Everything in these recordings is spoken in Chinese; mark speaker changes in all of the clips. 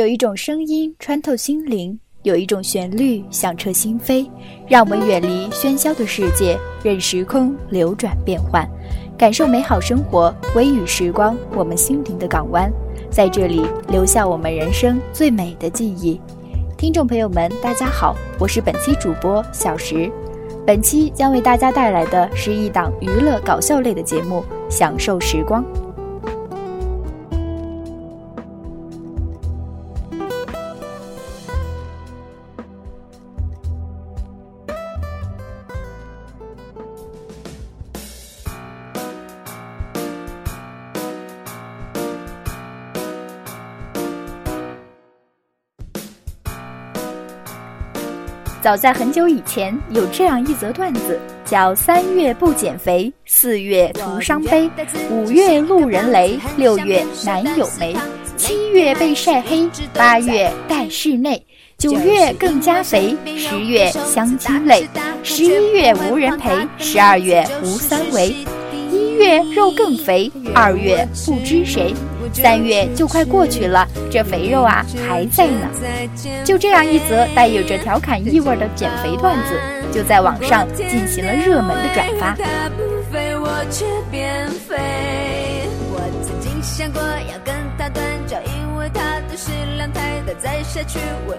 Speaker 1: 有一种声音穿透心灵，有一种旋律响彻心扉，让我们远离喧嚣的世界，任时空流转变换，感受美好生活。微雨时光，我们心灵的港湾，在这里留下我们人生最美的记忆。听众朋友们，大家好，我是本期主播小石，本期将为大家带来的是一档娱乐搞笑类的节目，享受时光。早在很久以前，有这样一则段子，叫“三月不减肥，四月徒伤悲，五月路人雷，六月男友没，七月被晒黑，八月待室内，九月更加肥，十月相亲累，十一月无人陪，十二月无三围，一月肉更肥，二月不知谁。”三月就快过去了，这肥肉啊还在呢。就这样一则带有着调侃意味的减肥段子，就在网上进行了热门的转发。每次吃完饭后过十分钟，他竟然问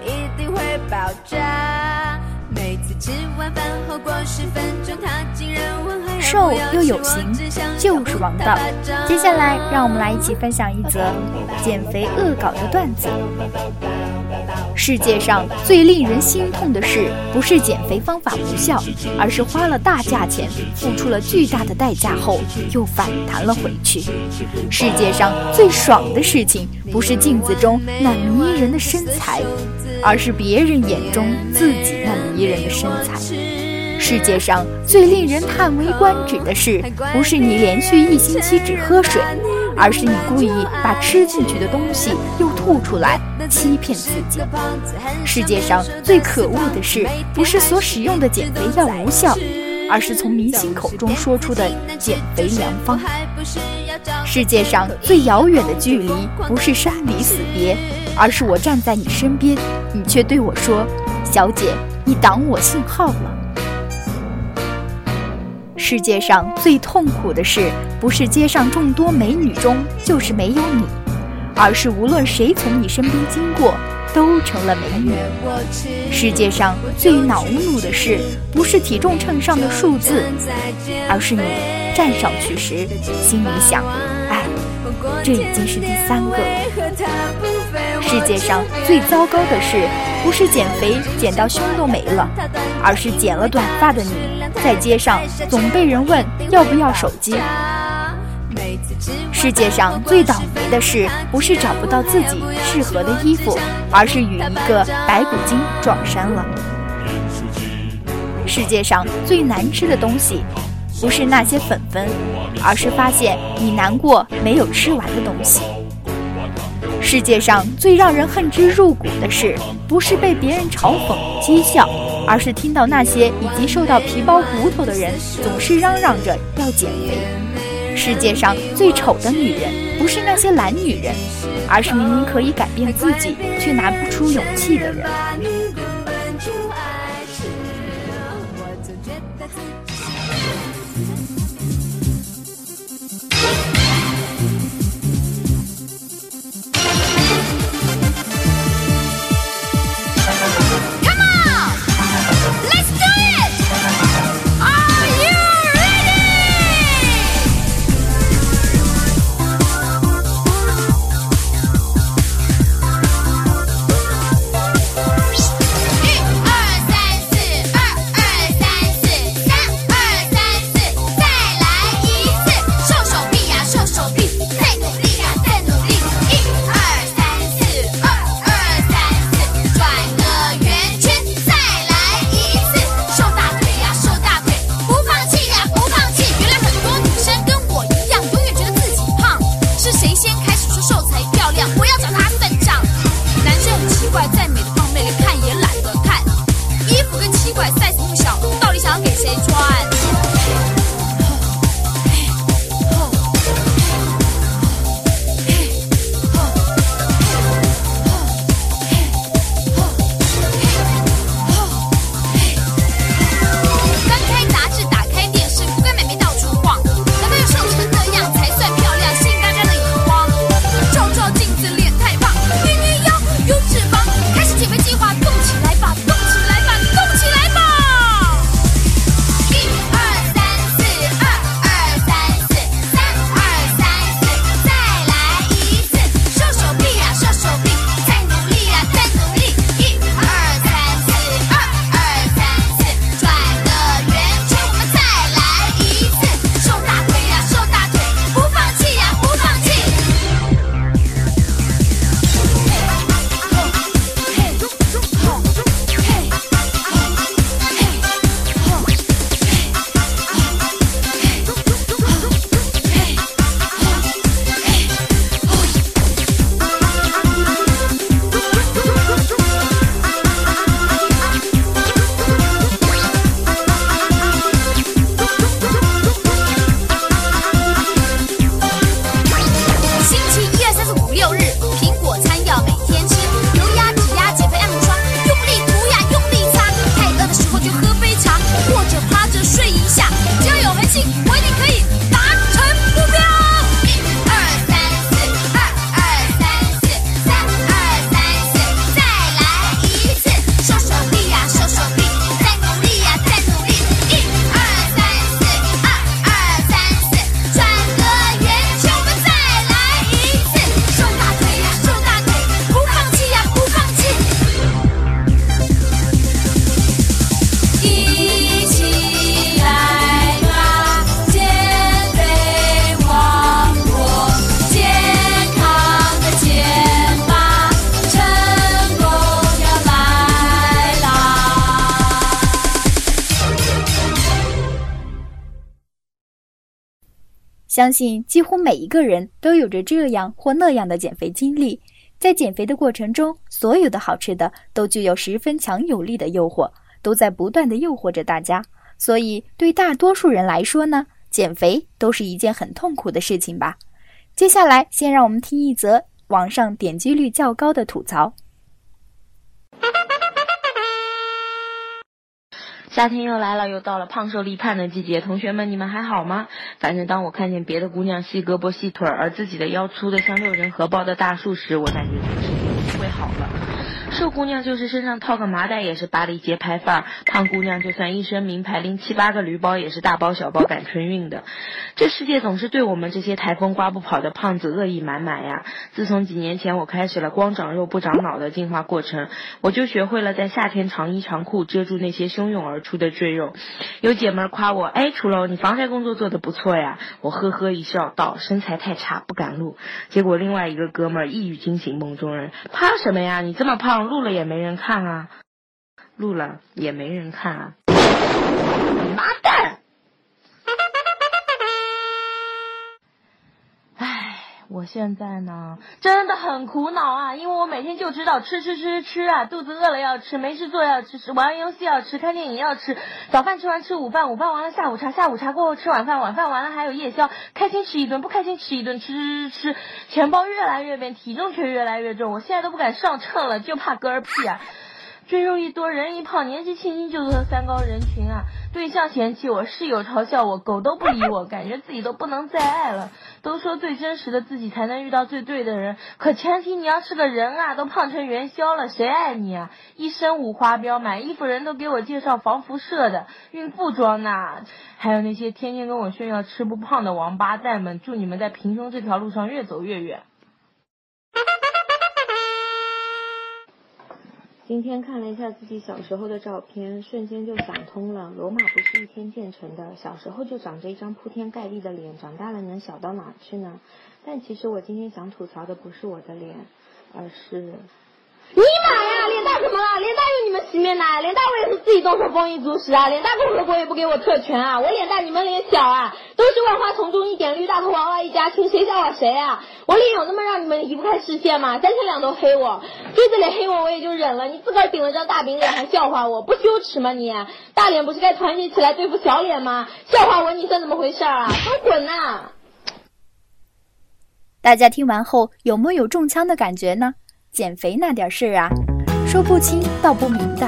Speaker 1: 瘦又有型，就是王道。接下来，让我们来一起分享一则减肥恶搞的段子。世界上最令人心痛的事，不是减肥方法无效，而是花了大价钱，付出了巨大的代价后又反弹了回去。世界上最爽的事情，不是镜子中那迷人的身材。而是别人眼中自己那迷人的身材。世界上最令人叹为观止的事，不是你连续一星期只喝水，而是你故意把吃进去的东西又吐出来，欺骗自己。世界上最可恶的事，不是所使用的减肥药无效，而是从明星口中说出的减肥良方。世界上最遥远的距离，不是生离死别。而是我站在你身边，你却对我说：“小姐，你挡我信号了。”世界上最痛苦的事，不是街上众多美女中就是没有你，而是无论谁从你身边经过，都成了美女。世界上最恼怒的事，不是体重秤上的数字，而是你站上去时心里想：“哎，这已经是第三个。”世界上最糟糕的事，不是减肥减到胸都没了，而是剪了短发的你，在街上总被人问要不要手机。世界上最倒霉的事，不是找不到自己适合的衣服，而是与一个白骨精撞衫了。世界上最难吃的东西，不是那些粉粉，而是发现你难过没有吃完的东西。世界上最让人恨之入骨的事，不是被别人嘲讽讥笑，而是听到那些已经瘦到皮包骨头的人总是嚷嚷着要减肥。世界上最丑的女人，不是那些懒女人，而是明明可以改变自己却拿不出勇气的人。相信几乎每一个人都有着这样或那样的减肥经历。在减肥的过程中，所有的好吃的都具有十分强有力的诱惑，都在不断的诱惑着大家。所以，对大多数人来说呢，减肥都是一件很痛苦的事情吧。接下来，先让我们听一则网上点击率较高的吐槽。
Speaker 2: 夏天又来了，又到了胖瘦立判的季节，同学们，你们还好吗？反正当我看见别的姑娘细胳膊细腿儿，而自己的腰粗的像六人合抱的大树时，我感觉这个世界不会好了。瘦姑娘就是身上套个麻袋也是巴黎街拍范儿，胖姑娘就算一身名牌拎七八个驴包也是大包小包赶春运的。这世界总是对我们这些台风刮不跑的胖子恶意满满呀！自从几年前我开始了光长肉不长脑的进化过程，我就学会了在夏天长衣长裤遮住那些汹涌而出的赘肉。有姐们夸我，哎，楚楼你防晒工作做得不错呀！我呵呵一笑，道身材太差不敢录。结果另外一个哥们儿一语惊醒梦中人，怕什么呀？你这么胖。录了也没人看啊，录了也没人看啊，妈我现在呢真的很苦恼啊，因为我每天就知道吃吃吃吃啊，肚子饿了要吃，没事做要吃，玩游戏要吃，看电影要吃，早饭吃完吃午饭，午饭完了下午茶，下午茶过后吃晚饭，晚饭完了还有夜宵，开心吃一顿，不开心吃一顿，吃吃吃吃，钱包越来越扁，体重却越来越重，我现在都不敢上秤了，就怕嗝屁啊。赘肉一多，人一胖，年纪轻轻就得三高人群啊！对象嫌弃我，室友嘲笑我，狗都不理我，感觉自己都不能再爱了。都说最真实的自己才能遇到最对的人，可前提你要是个人啊！都胖成元宵了，谁爱你啊？一身五花膘，买衣服人都给我介绍防辐射的孕妇装呢。还有那些天天跟我炫耀吃不胖的王八蛋们，祝你们在平胸这条路上越走越远。今天看了一下自己小时候的照片，瞬间就想通了。罗马不是一天建成的，小时候就长着一张铺天盖地的脸，长大了能小到哪去呢？但其实我今天想吐槽的不是我的脸，而是。尼玛呀！脸大怎么了？脸大用你们洗面奶？脸大我也是自己动手丰衣足食啊！脸大共和国也不给我特权啊！我脸大你们脸小啊！都是万花丛中一点绿，大头娃娃一家亲，谁笑我谁啊？我脸有那么让你们移不开视线吗？三天两头黑我，对着脸黑我我也就忍了，你自个儿顶了张大饼脸还笑话我，不羞耻吗你？大脸不是该团结起来对付小脸吗？笑话我你算怎么回事啊？都滚呐！
Speaker 1: 大家听完后有没有中枪的感觉呢？减肥那点事儿啊，说不清道不明的。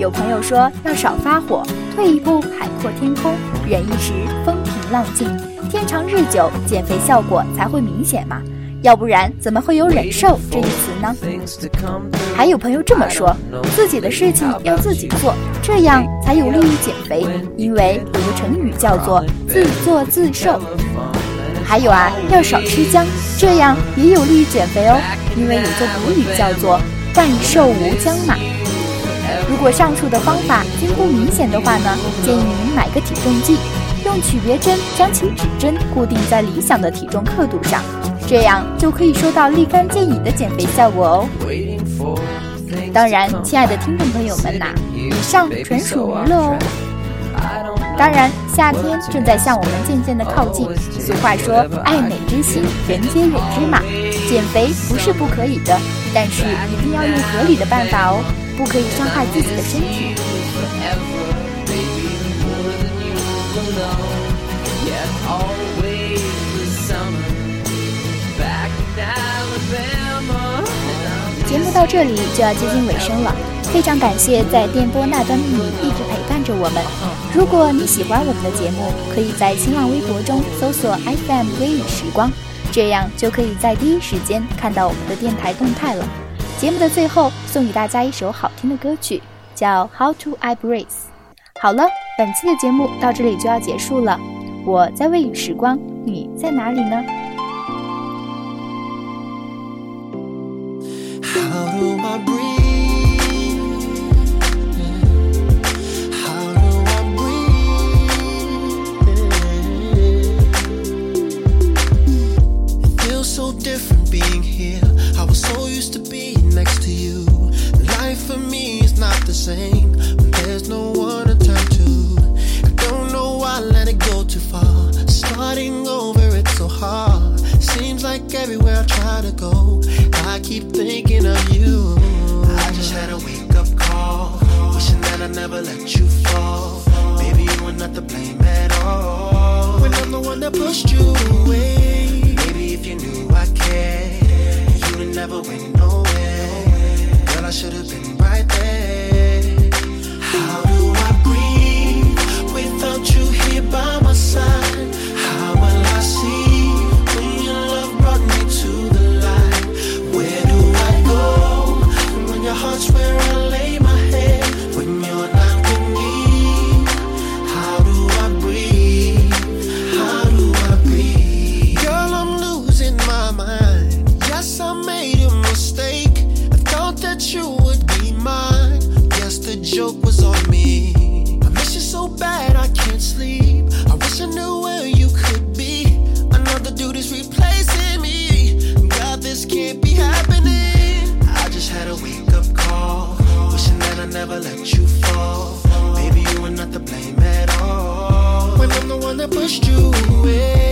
Speaker 1: 有朋友说要少发火，退一步海阔天空，忍一时风平浪静，天长日久，减肥效果才会明显嘛。要不然怎么会有忍受这一词呢？还有朋友这么说，自己的事情要自己做，这样才有利于减肥，因为有个成语叫做自作自受。还有啊，要少吃姜，这样也有利于减肥哦。因为有个古语叫做“万寿无姜”嘛。如果上述的方法均不明显的话呢，建议您买个体重计，用曲别针将其指针固定在理想的体重刻度上，这样就可以收到立竿见影的减肥效果哦。当然，亲爱的听众朋友们呐，以上纯属娱乐哦。当然，夏天正在向我们渐渐的靠近。俗话说，爱美之心，人皆有之嘛。减肥不是不可以的，但是一定要用合理的办法哦，不可以伤害自己的身体。节目到这里就要接近尾声了，非常感谢在电波那端的你一直陪伴着我们。如果你喜欢我们的节目，可以在新浪微博中搜索 FM 微雨时光，这样就可以在第一时间看到我们的电台动态了。节目的最后送给大家一首好听的歌曲，叫《How to I Breathe》。好了，本期的节目到这里就要结束了。我在微雨时光，你在哪里呢
Speaker 3: ？same when same. let you fall. Baby, you were not to blame at all. When I'm the one that pushed you away.